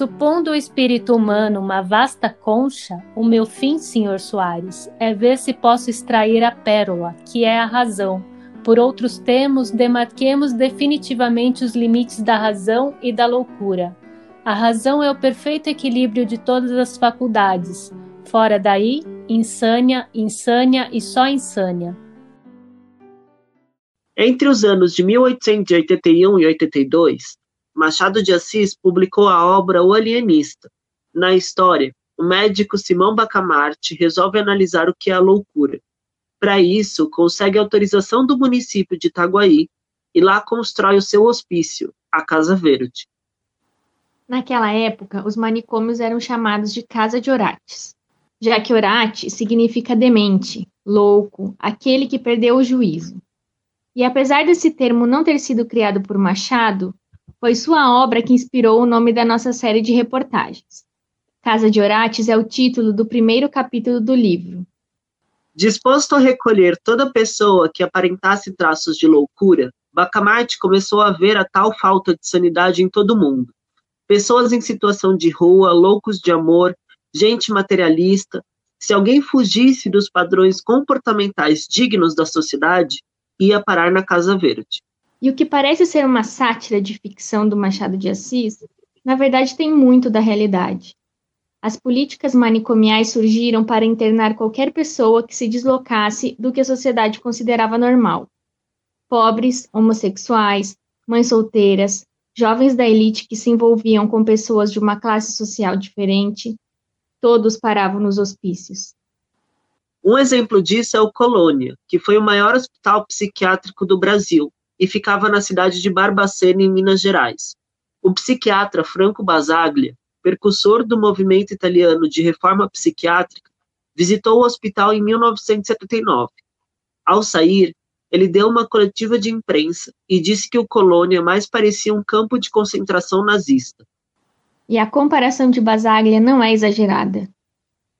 Supondo o espírito humano uma vasta concha, o meu fim, senhor Soares, é ver se posso extrair a pérola, que é a razão. Por outros termos, demarquemos definitivamente os limites da razão e da loucura. A razão é o perfeito equilíbrio de todas as faculdades. Fora daí, insânia, insânia e só insânia. Entre os anos de 1881 e 82, Machado de Assis publicou a obra O Alienista. Na história, o médico Simão Bacamarte resolve analisar o que é a loucura. Para isso, consegue autorização do município de Itaguaí e lá constrói o seu hospício, a Casa Verde. Naquela época, os manicômios eram chamados de Casa de Orates, já que orate significa demente, louco, aquele que perdeu o juízo. E apesar desse termo não ter sido criado por Machado, foi sua obra que inspirou o nome da nossa série de reportagens. Casa de Orates é o título do primeiro capítulo do livro. Disposto a recolher toda pessoa que aparentasse traços de loucura, Bacamarte começou a ver a tal falta de sanidade em todo o mundo. Pessoas em situação de rua, loucos de amor, gente materialista. Se alguém fugisse dos padrões comportamentais dignos da sociedade, ia parar na Casa Verde. E o que parece ser uma sátira de ficção do Machado de Assis, na verdade tem muito da realidade. As políticas manicomiais surgiram para internar qualquer pessoa que se deslocasse do que a sociedade considerava normal. Pobres, homossexuais, mães solteiras, jovens da elite que se envolviam com pessoas de uma classe social diferente, todos paravam nos hospícios. Um exemplo disso é o Colônia, que foi o maior hospital psiquiátrico do Brasil, e ficava na cidade de Barbacena, em Minas Gerais. O psiquiatra Franco Basaglia, percussor do movimento italiano de reforma psiquiátrica, visitou o hospital em 1979. Ao sair, ele deu uma coletiva de imprensa e disse que o Colônia mais parecia um campo de concentração nazista. E a comparação de Basaglia não é exagerada.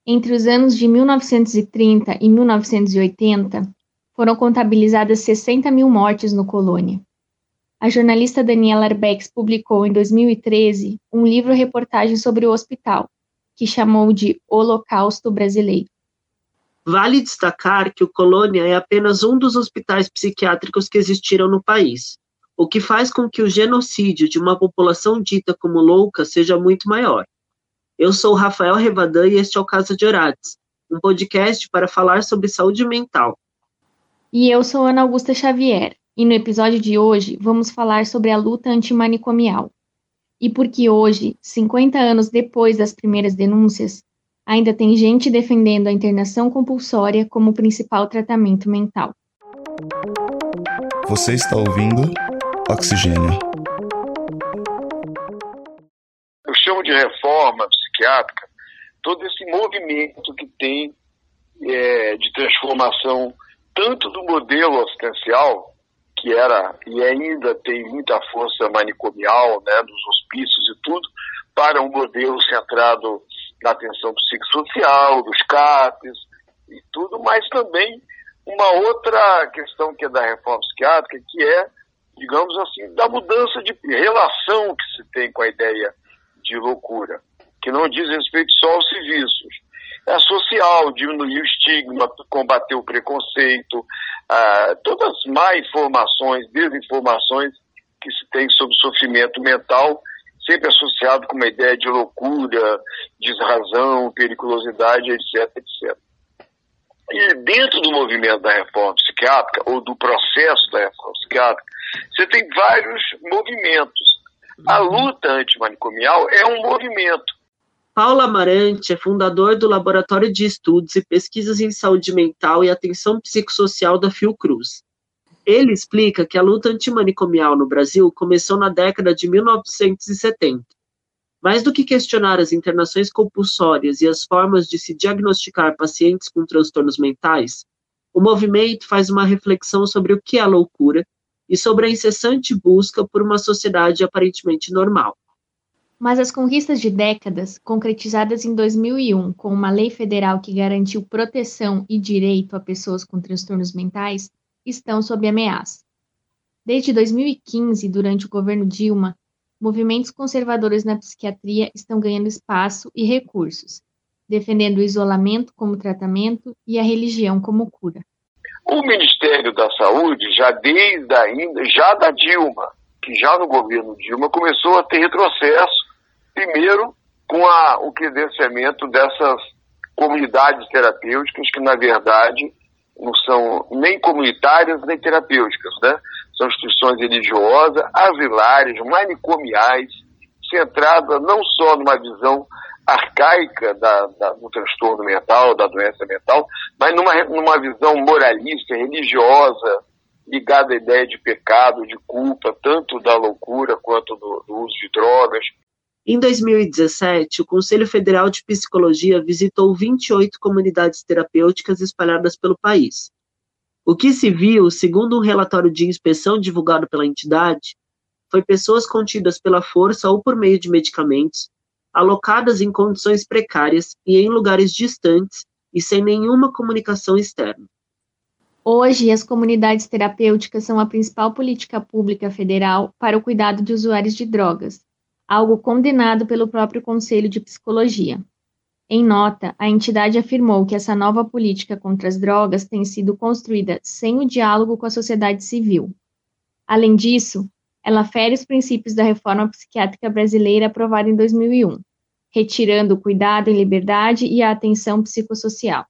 Entre os anos de 1930 e 1980, foram contabilizadas 60 mil mortes no Colônia. A jornalista Daniela Arbex publicou em 2013 um livro-reportagem sobre o hospital, que chamou de Holocausto Brasileiro. Vale destacar que o Colônia é apenas um dos hospitais psiquiátricos que existiram no país, o que faz com que o genocídio de uma população dita como louca seja muito maior. Eu sou Rafael Revadan e este é o Casa de Orates, um podcast para falar sobre saúde mental. E eu sou Ana Augusta Xavier, e no episódio de hoje vamos falar sobre a luta antimanicomial. E porque hoje, 50 anos depois das primeiras denúncias, ainda tem gente defendendo a internação compulsória como principal tratamento mental. Você está ouvindo Oxigênio. Eu chamo de reforma psiquiátrica todo esse movimento que tem é, de transformação tanto do modelo assistencial, que era e ainda tem muita força manicomial, né, nos hospícios e tudo, para um modelo centrado na atenção psicossocial, dos CAPs e tudo, mas também uma outra questão que é da reforma psiquiátrica, que é, digamos assim, da mudança de relação que se tem com a ideia de loucura, que não diz respeito só aos serviços, social, diminuir o estigma, combater o preconceito, ah, todas as má informações, desinformações que se tem sobre sofrimento mental, sempre associado com uma ideia de loucura, desrazão, periculosidade, etc, etc. E dentro do movimento da reforma psiquiátrica, ou do processo da reforma psiquiátrica, você tem vários movimentos. A luta antimanicomial é um movimento Paulo Amarante é fundador do Laboratório de Estudos e Pesquisas em Saúde Mental e Atenção Psicossocial da Fiocruz. Ele explica que a luta antimanicomial no Brasil começou na década de 1970. Mais do que questionar as internações compulsórias e as formas de se diagnosticar pacientes com transtornos mentais, o movimento faz uma reflexão sobre o que é loucura e sobre a incessante busca por uma sociedade aparentemente normal. Mas as conquistas de décadas, concretizadas em 2001 com uma lei federal que garantiu proteção e direito a pessoas com transtornos mentais, estão sob ameaça. Desde 2015, durante o governo Dilma, movimentos conservadores na psiquiatria estão ganhando espaço e recursos, defendendo o isolamento como tratamento e a religião como cura. O Ministério da Saúde, já desde ainda, já da Dilma, que já no governo Dilma começou a ter retrocesso, primeiro com a, o credenciamento dessas comunidades terapêuticas que, na verdade, não são nem comunitárias nem terapêuticas, né? São instituições religiosas, asilares, manicomiais, centradas não só numa visão arcaica da, da, do transtorno mental, da doença mental, mas numa, numa visão moralista, religiosa, ligada à ideia de pecado, de culpa, tanto da loucura quanto do, do uso de drogas. Em 2017, o Conselho Federal de Psicologia visitou 28 comunidades terapêuticas espalhadas pelo país. O que se viu, segundo um relatório de inspeção divulgado pela entidade, foi pessoas contidas pela força ou por meio de medicamentos, alocadas em condições precárias e em lugares distantes e sem nenhuma comunicação externa. Hoje, as comunidades terapêuticas são a principal política pública federal para o cuidado de usuários de drogas, algo condenado pelo próprio Conselho de Psicologia. Em nota, a entidade afirmou que essa nova política contra as drogas tem sido construída sem o diálogo com a sociedade civil. Além disso, ela fere os princípios da reforma psiquiátrica brasileira aprovada em 2001, retirando o cuidado em liberdade e a atenção psicossocial.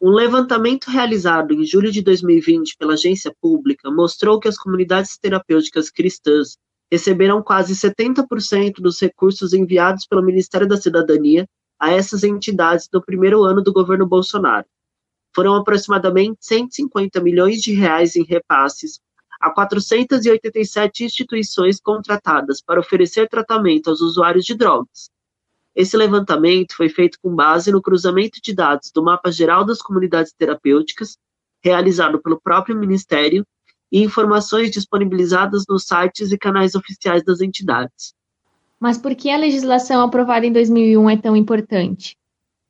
Um levantamento realizado em julho de 2020 pela agência pública mostrou que as comunidades terapêuticas cristãs receberam quase 70% dos recursos enviados pelo Ministério da Cidadania a essas entidades no primeiro ano do governo Bolsonaro. Foram aproximadamente 150 milhões de reais em repasses a 487 instituições contratadas para oferecer tratamento aos usuários de drogas. Esse levantamento foi feito com base no cruzamento de dados do Mapa Geral das Comunidades Terapêuticas, realizado pelo próprio Ministério, e informações disponibilizadas nos sites e canais oficiais das entidades. Mas por que a legislação aprovada em 2001 é tão importante?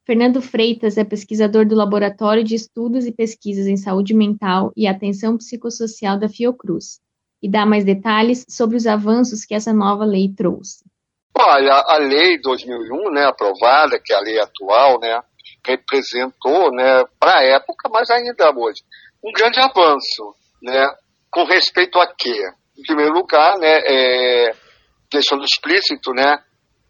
Fernando Freitas é pesquisador do Laboratório de Estudos e Pesquisas em Saúde Mental e Atenção Psicossocial da Fiocruz e dá mais detalhes sobre os avanços que essa nova lei trouxe. Olha, a lei 2001, né, aprovada, que é a lei atual, né, representou, né, para a época, mas ainda hoje, um grande avanço, né, com respeito a quê? Em primeiro lugar, né, é, deixando explícito, né,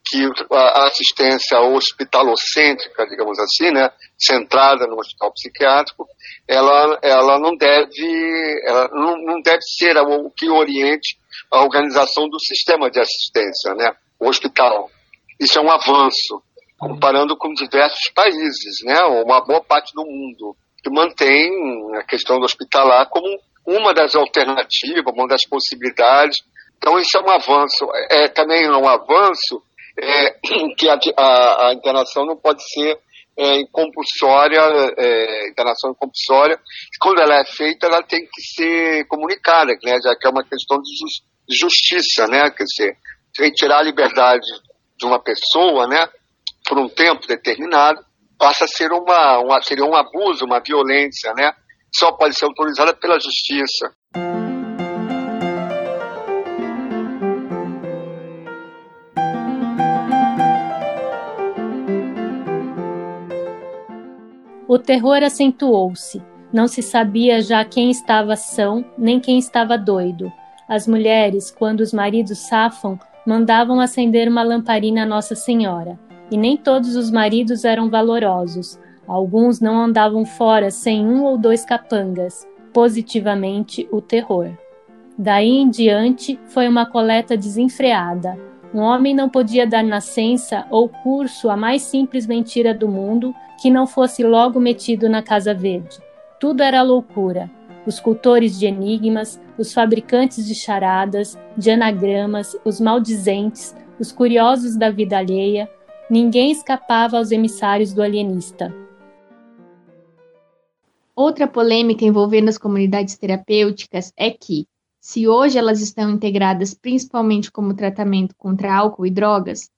que a assistência hospitalocêntrica, digamos assim, né, centrada no hospital psiquiátrico, ela, ela não deve, ela não, deve ser o que oriente a organização do sistema de assistência, né, o hospital. Isso é um avanço, comparando com diversos países, né, uma boa parte do mundo, que mantém a questão do hospitalar como uma das alternativas, uma das possibilidades. Então, isso é um avanço. É, também é um avanço é, que a, a, a, internação não pode ser é, compulsória, é, internação compulsória. Quando ela é feita, ela tem que ser comunicada, né, já que é uma questão de, just, de justiça, né, quer dizer, retirar a liberdade de uma pessoa, né, por um tempo determinado, passa a ser uma, uma seria um abuso, uma violência, né, só pode ser autorizada pela justiça. O terror acentuou-se. Não se sabia já quem estava são, nem quem estava doido. As mulheres, quando os maridos safam, mandavam acender uma lamparina a Nossa Senhora. E nem todos os maridos eram valorosos. Alguns não andavam fora sem um ou dois capangas. Positivamente, o terror. Daí em diante, foi uma coleta desenfreada. Um homem não podia dar nascença ou curso à mais simples mentira do mundo que não fosse logo metido na Casa Verde. Tudo era loucura. Os cultores de enigmas, os fabricantes de charadas, de anagramas, os maldizentes, os curiosos da vida alheia, ninguém escapava aos emissários do alienista. Outra polêmica envolvendo as comunidades terapêuticas é que, se hoje elas estão integradas principalmente como tratamento contra álcool e drogas,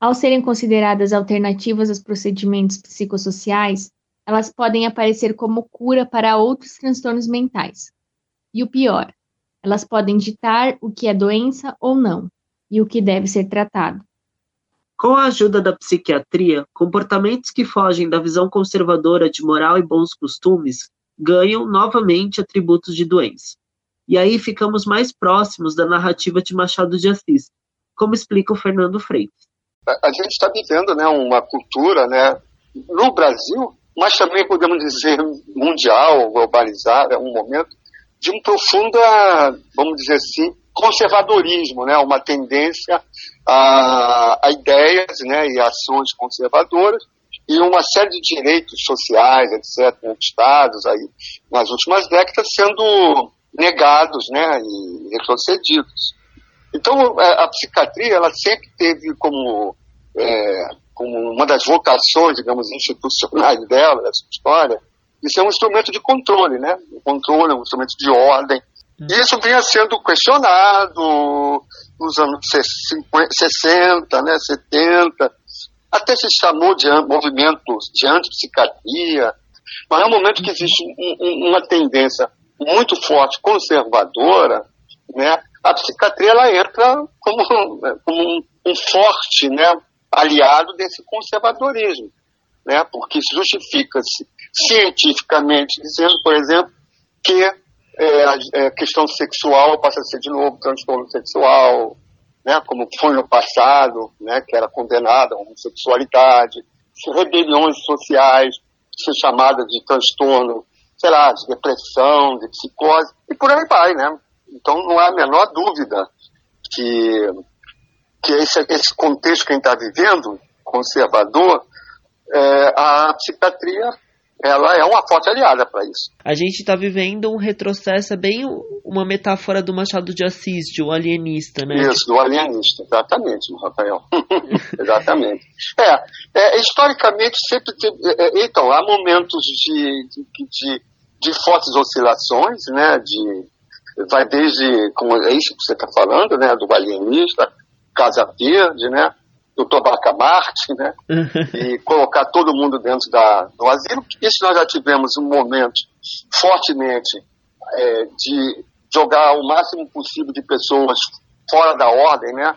ao serem consideradas alternativas aos procedimentos psicossociais, elas podem aparecer como cura para outros transtornos mentais. E o pior, elas podem ditar o que é doença ou não. e o que deve ser tratado. Com a ajuda da psiquiatria, comportamentos que fogem da visão conservadora de moral e bons costumes ganham novamente atributos de doença. E aí ficamos mais próximos da narrativa de Machado de Assis, como explica o Fernando Freitas. A gente está vivendo né, uma cultura né, no Brasil, mas também podemos dizer mundial, globalizada, um momento de um profunda, vamos dizer assim, conservadorismo, né, uma tendência a, a ideias né, e ações conservadoras e uma série de direitos sociais, etc., conquistados aí nas últimas décadas sendo negados né, e retrocedidos. Então, é, a psiquiatria ela sempre teve como, é, como uma das vocações, digamos, institucionais dela, dessa história, de ser um instrumento de controle, né? Um controle, um instrumento de ordem. Isso vinha sendo questionado nos anos 60, né, 70, até se chamou de movimento de antipsiquiatria, mas é um momento que existe um, uma tendência muito forte conservadora, né, a psiquiatria ela entra como, como um, um, forte né, aliado desse conservadorismo, né, porque justifica-se cientificamente dizendo, por exemplo, que é, a é, questão sexual passa a ser de novo transtorno sexual, né, como foi no passado, né, que era condenada a homossexualidade, rebeliões sociais, ser chamadas de transtorno, sei lá, de depressão, de psicose, e por aí vai, né? Então não há a menor dúvida que, que esse, esse contexto que a gente está vivendo, conservador, é, a psiquiatria ela é uma forte aliada para isso. A gente está vivendo um retrocesso, é bem uma metáfora do Machado de Assis, de um alienista, né? Isso, do alienista, exatamente, Rafael. exatamente. É, é, historicamente sempre é, é, então, há momentos de, de, de, de fortes oscilações, né, de, vai desde, como é isso que você está falando, né, do alienista, Casa Verde, né, doutor Bacamarte, né? e colocar todo mundo dentro da, do asilo. Isso nós já tivemos um momento fortemente é, de jogar o máximo possível de pessoas fora da ordem, né?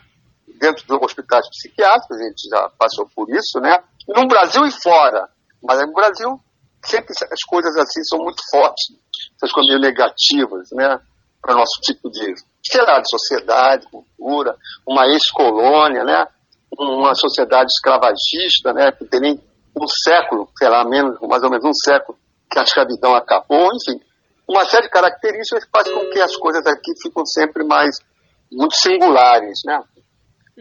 Dentro dos hospitais psiquiátricos, a gente já passou por isso, né? No Brasil e fora. Mas no Brasil, sempre as coisas assim são muito fortes, essas coisas negativas, né? Para o nosso tipo de, sei lá, de sociedade, cultura, uma ex-colônia, né? Uma sociedade escravagista, né, que tem nem um século, sei lá, menos, mais ou menos um século que a escravidão acabou, enfim, uma série de características que fazem com que as coisas aqui ficam sempre mais muito singulares, né?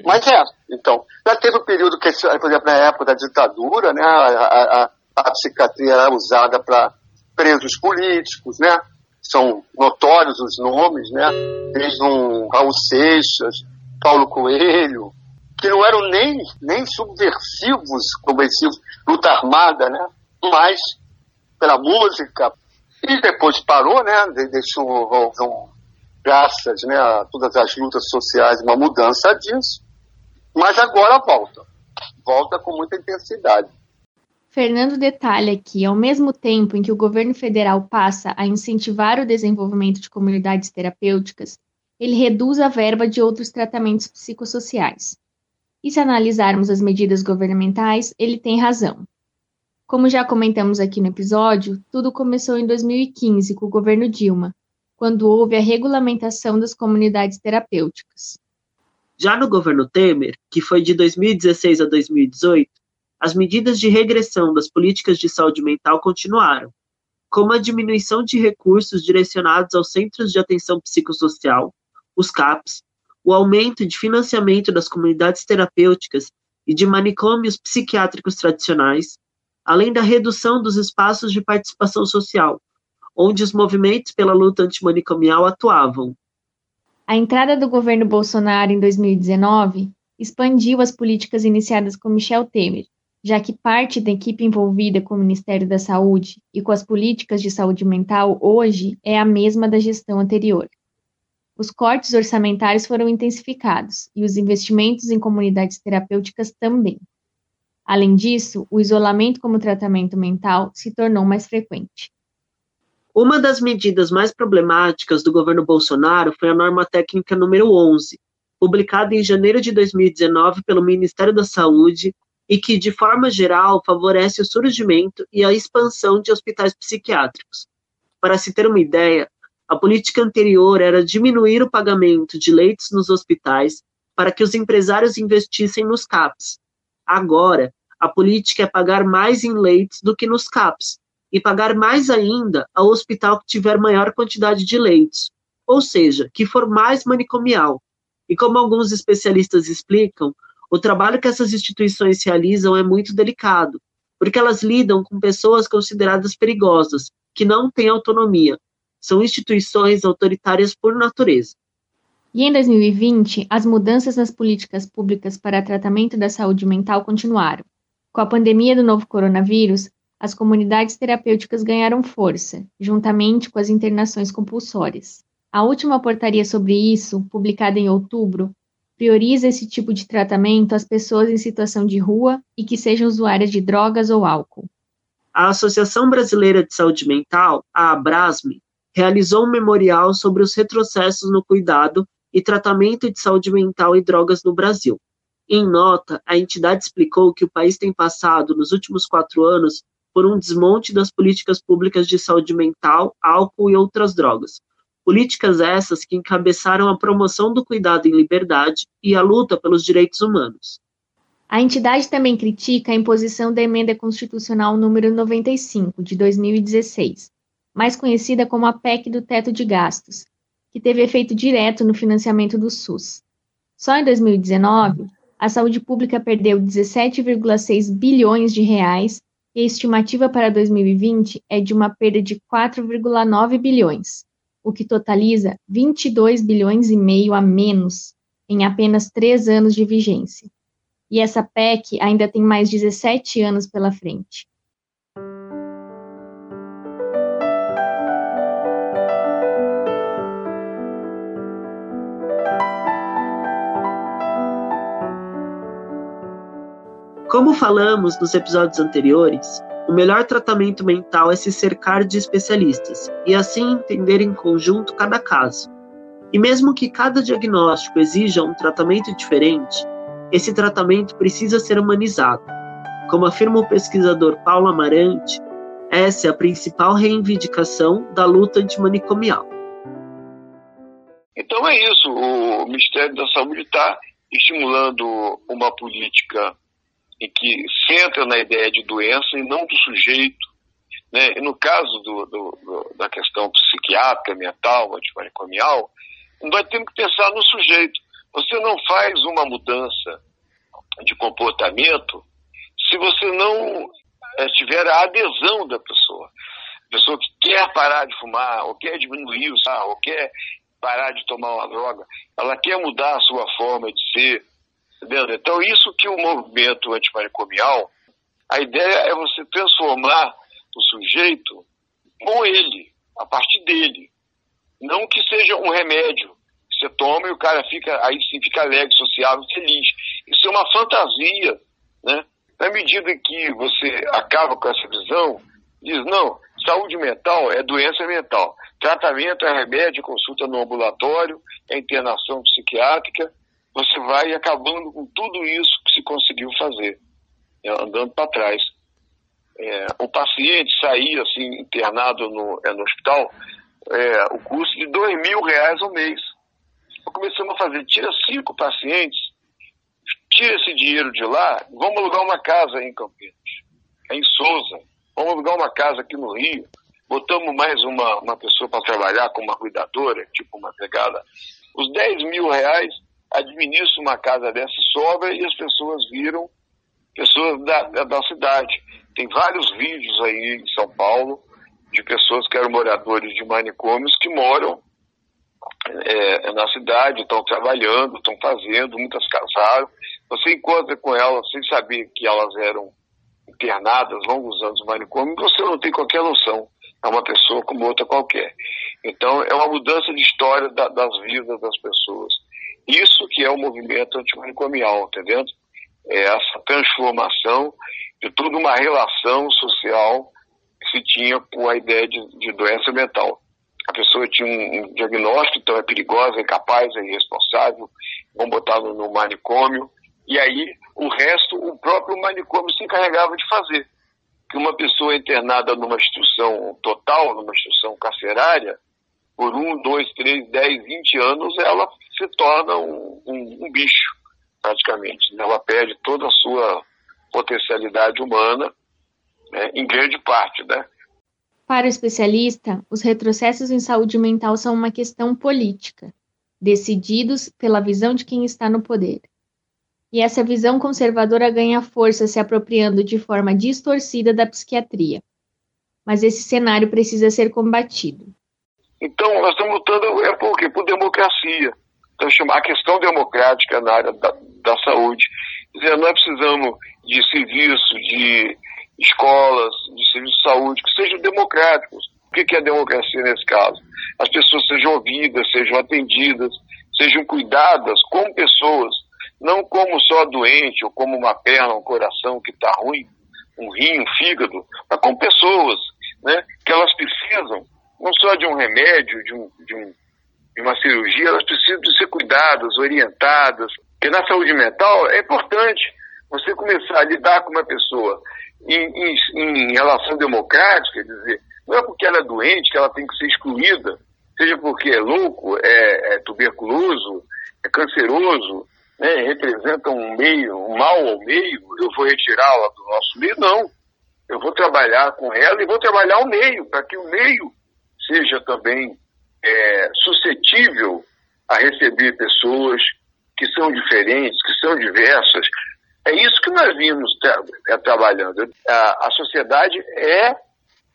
Mas é, então, já teve um período que, por exemplo, na época da ditadura, né, a, a, a psiquiatria era usada para presos políticos, né? São notórios os nomes, né? Desde um Raul Seixas, Paulo Coelho, que não eram nem, nem subversivos, conversivos, luta armada, né? Mas pela música. E depois parou, né? Deixou, um, graças né, a todas as lutas sociais, uma mudança disso. Mas agora volta. Volta com muita intensidade. Fernando detalha que, ao mesmo tempo em que o governo federal passa a incentivar o desenvolvimento de comunidades terapêuticas, ele reduz a verba de outros tratamentos psicossociais. E se analisarmos as medidas governamentais, ele tem razão. Como já comentamos aqui no episódio, tudo começou em 2015 com o governo Dilma, quando houve a regulamentação das comunidades terapêuticas. Já no governo Temer, que foi de 2016 a 2018, as medidas de regressão das políticas de saúde mental continuaram, como a diminuição de recursos direcionados aos Centros de Atenção Psicossocial, os CAPs, o aumento de financiamento das comunidades terapêuticas e de manicômios psiquiátricos tradicionais, além da redução dos espaços de participação social, onde os movimentos pela luta antimanicomial atuavam. A entrada do governo Bolsonaro em 2019 expandiu as políticas iniciadas com Michel Temer, já que parte da equipe envolvida com o Ministério da Saúde e com as políticas de saúde mental hoje é a mesma da gestão anterior. Os cortes orçamentários foram intensificados e os investimentos em comunidades terapêuticas também. Além disso, o isolamento como tratamento mental se tornou mais frequente. Uma das medidas mais problemáticas do governo Bolsonaro foi a norma técnica número 11, publicada em janeiro de 2019 pelo Ministério da Saúde e que, de forma geral, favorece o surgimento e a expansão de hospitais psiquiátricos. Para se ter uma ideia, a política anterior era diminuir o pagamento de leitos nos hospitais para que os empresários investissem nos CAPs. Agora, a política é pagar mais em leitos do que nos CAPs e pagar mais ainda ao hospital que tiver maior quantidade de leitos, ou seja, que for mais manicomial, e como alguns especialistas explicam, o trabalho que essas instituições realizam é muito delicado, porque elas lidam com pessoas consideradas perigosas, que não têm autonomia. São instituições autoritárias por natureza. E em 2020, as mudanças nas políticas públicas para tratamento da saúde mental continuaram. Com a pandemia do novo coronavírus, as comunidades terapêuticas ganharam força, juntamente com as internações compulsórias. A última portaria sobre isso, publicada em outubro, prioriza esse tipo de tratamento às pessoas em situação de rua e que sejam usuárias de drogas ou álcool. A Associação Brasileira de Saúde Mental, a Abrasme, realizou um memorial sobre os retrocessos no cuidado e tratamento de saúde mental e drogas no Brasil. Em nota, a entidade explicou que o país tem passado, nos últimos quatro anos, por um desmonte das políticas públicas de saúde mental, álcool e outras drogas, Políticas essas que encabeçaram a promoção do cuidado em liberdade e a luta pelos direitos humanos. A entidade também critica a imposição da Emenda Constitucional número 95, de 2016, mais conhecida como a PEC do teto de gastos, que teve efeito direto no financiamento do SUS. Só em 2019, a saúde pública perdeu 17,6 bilhões de reais e a estimativa para 2020 é de uma perda de 4,9 bilhões o que totaliza 22 bilhões e meio a menos em apenas três anos de vigência. E essa PEC ainda tem mais 17 anos pela frente. Como falamos nos episódios anteriores, o melhor tratamento mental é se cercar de especialistas e assim entender em conjunto cada caso. E mesmo que cada diagnóstico exija um tratamento diferente, esse tratamento precisa ser humanizado. Como afirma o pesquisador Paulo Amarante, essa é a principal reivindicação da luta antimanicomial. Então é isso, o Ministério da Saúde está estimulando uma política em que centra na ideia de doença e não do sujeito. Né? E no caso do, do, do, da questão psiquiátrica, mental, antimanicomial, nós temos que pensar no sujeito. Você não faz uma mudança de comportamento se você não é, tiver a adesão da pessoa. A pessoa que quer parar de fumar, ou quer diminuir o sarro, ou quer parar de tomar uma droga, ela quer mudar a sua forma de ser, Então, isso que o movimento antimanicomial, a ideia é você transformar o sujeito com ele, a partir dele. Não que seja um remédio que você toma e o cara fica, aí sim fica alegre, sociável, feliz. Isso é uma fantasia, né? Na medida que você acaba com essa visão, diz, não, saúde mental é doença mental. Tratamento é remédio, consulta no ambulatório, é internação psiquiátrica, você vai acabando com tudo isso que se conseguiu fazer, né, andando para trás. É, o paciente sair assim, internado no, é, no hospital, é, o custo de dois mil reais ao mês. Começamos a fazer, tira cinco pacientes, tira esse dinheiro de lá, vamos alugar uma casa em Campinas, em Souza, vamos alugar uma casa aqui no Rio, botamos mais uma, uma pessoa para trabalhar como uma cuidadora, tipo uma pegada. Os 10 mil reais administra uma casa dessa sobra e as pessoas viram pessoas da, da cidade. Tem vários vídeos aí em São Paulo de pessoas que eram moradores de manicômios que moram é, na cidade, estão trabalhando, estão fazendo, muitas casaram. Você encontra com elas sem saber que elas eram internadas longos anos no manicômio, você não tem qualquer noção. É uma pessoa como outra qualquer. Então, é uma mudança de história da, das vidas das pessoas. Isso que é o movimento antimanicomial, entendeu? É essa transformação de toda uma relação social que se tinha com a ideia de, de doença mental. a pessoa tinha um, um diagnóstico, então é perigosa, é incapaz, é irresponsável, vão botar no manicômio, e aí o resto o próprio manicômio se encarregava de fazer. Que uma pessoa internada numa instituição total, numa instituição carcerária, por um, dois, três, dez, vinte anos, ela se torna um, um, um bicho, praticamente. Ela perde toda a sua potencialidade humana, né, em grande parte, né? Para o especialista, os retrocessos em saúde mental são uma questão política, decididos pela visão de quem está no poder. E essa visão conservadora ganha força se apropriando de forma distorcida da psiquiatria. Mas esse cenário precisa ser combatido. Então, nós estamos lutando é por quê? Por democracia. Então, chamar a questão democrática na área da, da saúde. Dizer, nós precisamos de serviço, de escolas, de serviço de saúde, que sejam democráticos. O que é democracia nesse caso? As pessoas sejam ouvidas, sejam atendidas, sejam cuidadas como pessoas, não como só doente, ou como uma perna, um coração que está ruim, um rim, um fígado, mas como pessoas, né? que elas precisam não só de um remédio, de, um, de, um, de uma cirurgia, elas precisam de ser cuidadas, orientadas, porque na saúde mental é importante você começar a lidar com uma pessoa em, em, em relação democrática, quer dizer, não é porque ela é doente que ela tem que ser excluída, seja porque é louco, é, é tuberculoso, é canceroso, né, representa um meio, um mal ao meio, eu vou retirá-la do nosso meio, não. Eu vou trabalhar com ela e vou trabalhar o meio, para que o meio seja também é, suscetível a receber pessoas que são diferentes, que são diversas, é isso que nós vimos tra é, trabalhando. A, a, sociedade é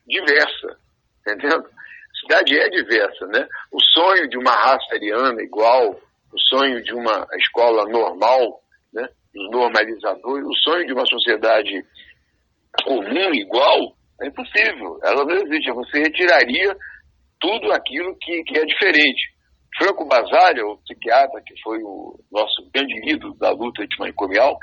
diversa, entendeu? A sociedade é diversa, né? O sonho de uma raça ariana igual, o sonho de uma escola normal, né? Os normalizadores, o sonho de uma sociedade comum igual, é impossível. Ela não existe. Você retiraria tudo aquilo que, que é diferente. Franco Basaglia, o psiquiatra que foi o nosso grande ídolo da luta antimanicomial,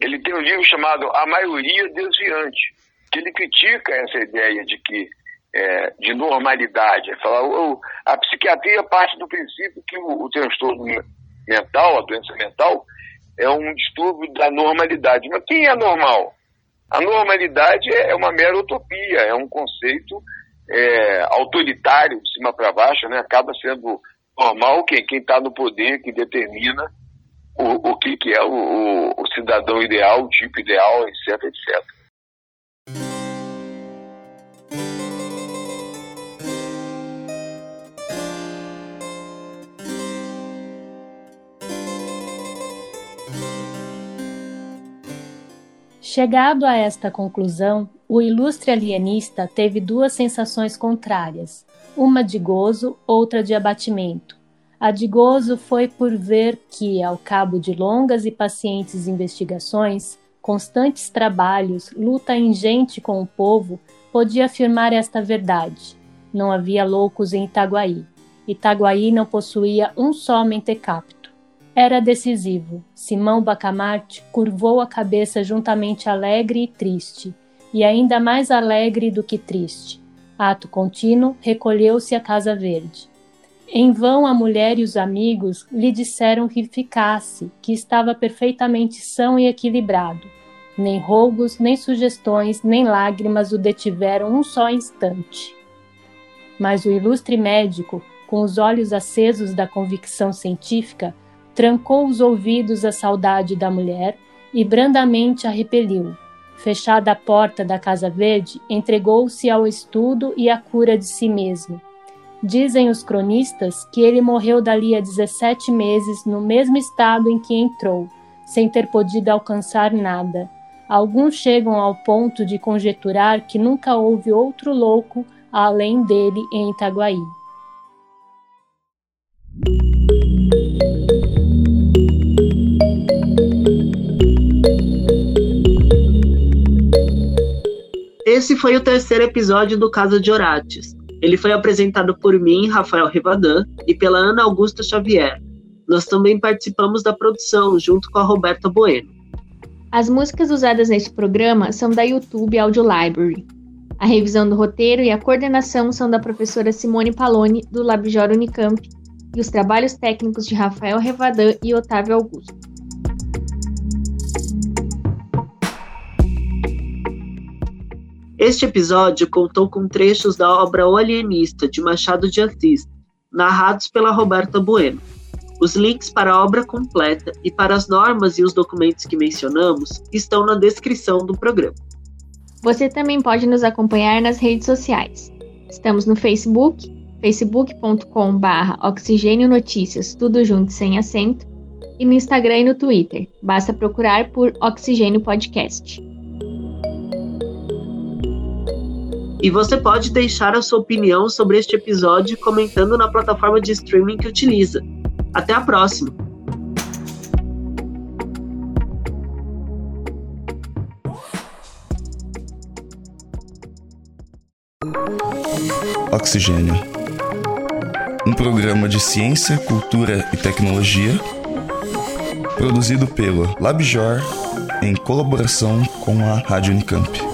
ele tem um livro chamado A Maioria Desviante, que ele critica essa ideia de que é, de normalidade. O, a psiquiatria parte do princípio que o, o transtorno mental, a doença mental, é um distúrbio da normalidade. Mas quem é normal? A normalidade é uma mera utopia, é um conceito é, autoritário, de cima para baixo, né? acaba sendo normal quem está no poder que determina o, o que, que é o, o, o cidadão ideal, o tipo ideal, etc, etc. Chegado a esta conclusão, o ilustre alienista teve duas sensações contrárias, uma de gozo, outra de abatimento. A de gozo foi por ver que, ao cabo de longas e pacientes investigações, constantes trabalhos, luta ingente com o povo, podia afirmar esta verdade. Não havia loucos em Itaguaí. Itaguaí não possuía um só mentecapto. Era decisivo. Simão Bacamarte curvou a cabeça juntamente alegre e triste, e ainda mais alegre do que triste. Ato contínuo, recolheu-se à Casa Verde. Em vão a mulher e os amigos lhe disseram que ficasse, que estava perfeitamente são e equilibrado. Nem rogos, nem sugestões, nem lágrimas o detiveram um só instante. Mas o ilustre médico, com os olhos acesos da convicção científica, trancou os ouvidos à saudade da mulher e brandamente a repeliu. Fechada a porta da Casa Verde, entregou-se ao estudo e à cura de si mesmo. Dizem os cronistas que ele morreu dali a 17 meses no mesmo estado em que entrou, sem ter podido alcançar nada. Alguns chegam ao ponto de conjecturar que nunca houve outro louco além dele em Itaguaí. Esse foi o terceiro episódio do Caso de Orates. Ele foi apresentado por mim, Rafael Rivadan, e pela Ana Augusta Xavier. Nós também participamos da produção, junto com a Roberta Bueno. As músicas usadas neste programa são da YouTube Audio Library. A revisão do roteiro e a coordenação são da professora Simone Paloni, do Labjor Unicamp, e os trabalhos técnicos de Rafael Revadan e Otávio Augusto. Este episódio contou com trechos da obra O Alienista, de Machado de Assis, narrados pela Roberta Bueno. Os links para a obra completa e para as normas e os documentos que mencionamos estão na descrição do programa. Você também pode nos acompanhar nas redes sociais. Estamos no Facebook, facebook.com.br Oxigênio Notícias, tudo junto sem acento, e no Instagram e no Twitter. Basta procurar por Oxigênio Podcast. E você pode deixar a sua opinião sobre este episódio comentando na plataforma de streaming que utiliza. Até a próxima! Oxigênio. Um programa de ciência, cultura e tecnologia produzido pelo LabJor em colaboração com a Rádio Unicamp.